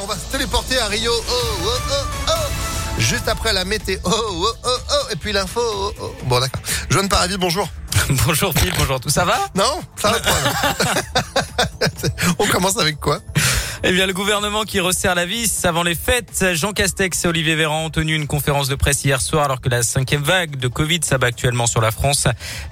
On va se téléporter à Rio. Oh, oh, oh, oh. Juste après la météo. Oh, oh, oh, oh. Et puis l'info. Oh, oh. Bon, d'accord. Joanne Paravis, bonjour. bonjour Philippe, bonjour tout. Ça va? Non, ça va pas. On commence avec quoi? Eh bien, le gouvernement qui resserre la vis avant les fêtes. Jean Castex et Olivier Véran ont tenu une conférence de presse hier soir alors que la cinquième vague de Covid s'abat actuellement sur la France.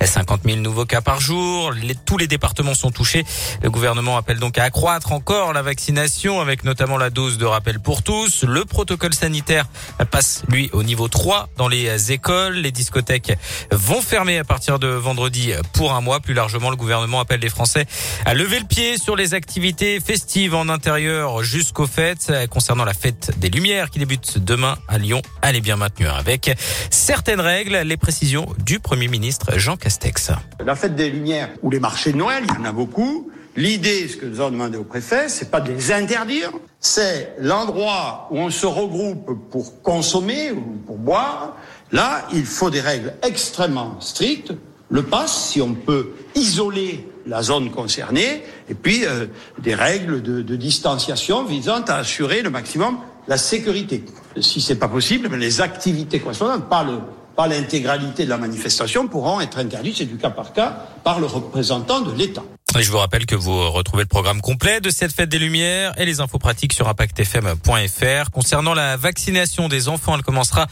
50 000 nouveaux cas par jour. tous les départements sont touchés. Le gouvernement appelle donc à accroître encore la vaccination avec notamment la dose de rappel pour tous. Le protocole sanitaire passe, lui, au niveau 3 dans les écoles. Les discothèques vont fermer à partir de vendredi pour un mois. Plus largement, le gouvernement appelle les Français à lever le pied sur les activités festives en intérieur jusqu'aux fêtes. Concernant la fête des Lumières qui débute demain à Lyon, elle est bien maintenue avec certaines règles, les précisions du Premier ministre Jean Castex. La fête des Lumières ou les marchés de Noël, il y en a beaucoup. L'idée, ce que nous avons demandé au préfet, c'est pas de les interdire, c'est l'endroit où on se regroupe pour consommer ou pour boire. Là, il faut des règles extrêmement strictes. Le pass, si on peut isoler la zone concernée, et puis euh, des règles de, distanciation visant à assurer le maximum la sécurité. Si c'est pas possible, les activités correspondantes, pas pas l'intégralité de la manifestation, pourront être interdites, c'est du cas par cas, par le représentant de l'État. Et je vous rappelle que vous retrouvez le programme complet de cette fête des Lumières et les infos pratiques sur impactfm.fr. Concernant la vaccination des enfants, elle commencera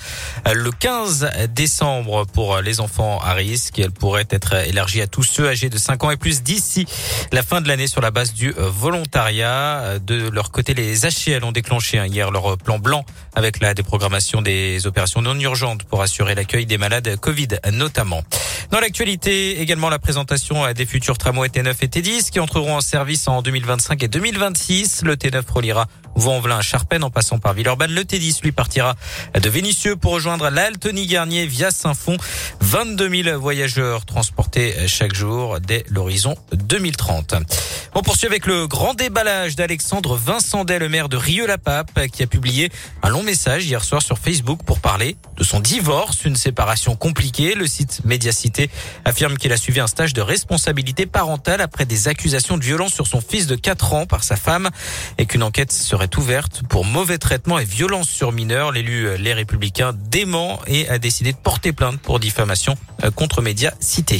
le 15 décembre pour les enfants à risque. Elle pourrait être élargie à tous ceux âgés de 5 ans et plus d'ici la fin de l'année sur la base du volontariat. De leur côté, les HCL ont déclenché hier leur plan blanc avec la déprogrammation des opérations non urgentes pour assurer l'accueil des malades Covid notamment. Dans l'actualité, également la présentation des futurs tramways T9 et T10 qui entreront en service en 2025 et 2026. Le T9 reliera Vaux-en-Velin à Charpennes en passant par Villeurbanne. Le T10 lui partira de Vénissieux pour rejoindre l'Altony Garnier via Saint-Fond. 22 000 voyageurs transportés chaque jour dès l'horizon 2030. On poursuit avec le grand déballage d'Alexandre Vincent le maire de Rieux-la-Pape, qui a publié un long message hier soir sur Facebook pour parler de son divorce, une séparation compliquée. Le site Médiacité affirme qu'il a suivi un stage de responsabilité parentale après des accusations de violence sur son fils de 4 ans par sa femme et qu'une enquête serait ouverte pour mauvais traitement et violence sur mineurs. L'élu Les Républicains dément et a décidé de porter plainte pour diffamation euh, contre Média Cité.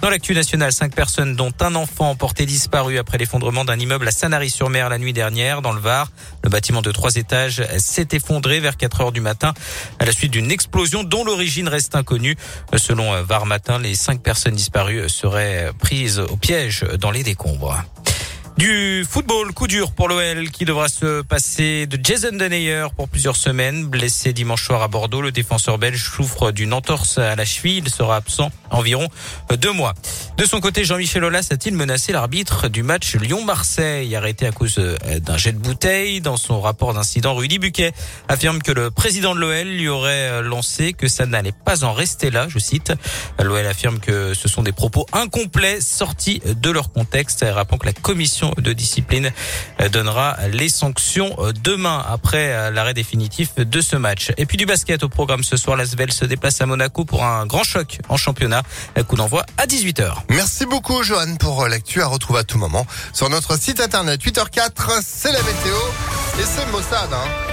Dans l'actu nationale, cinq personnes dont un enfant porté disparu après l'effondrement d'un immeuble à Sanary-sur-Mer la nuit dernière dans le Var. Le bâtiment de trois étages s'est effondré vers 4 heures du matin à la suite d'une explosion dont l'origine reste inconnue. Selon euh, Var Matin, les cinq personnes disparues seraient prises au piège dans les décombres. Du football, coup dur pour l'OL qui devra se passer de Jason Denayer pour plusieurs semaines. Blessé dimanche soir à Bordeaux, le défenseur belge souffre d'une entorse à la cheville. Il sera absent environ deux mois. De son côté, Jean-Michel Aulas a-t-il menacé l'arbitre du match Lyon-Marseille, arrêté à cause euh, d'un jet de bouteille Dans son rapport d'incident, Rudy Buquet affirme que le président de l'OL lui aurait euh, lancé que ça n'allait pas en rester là, je cite. L'OL affirme que ce sont des propos incomplets sortis de leur contexte, rappelant que la commission de discipline euh, donnera les sanctions euh, demain après euh, l'arrêt définitif de ce match. Et puis du basket au programme ce soir, l'Asvel se déplace à Monaco pour un grand choc en championnat. Coup d'envoi à 18h. Merci beaucoup Johan pour l'actu à retrouver à tout moment sur notre site internet 8h4. C'est la météo et c'est Mossad. Hein.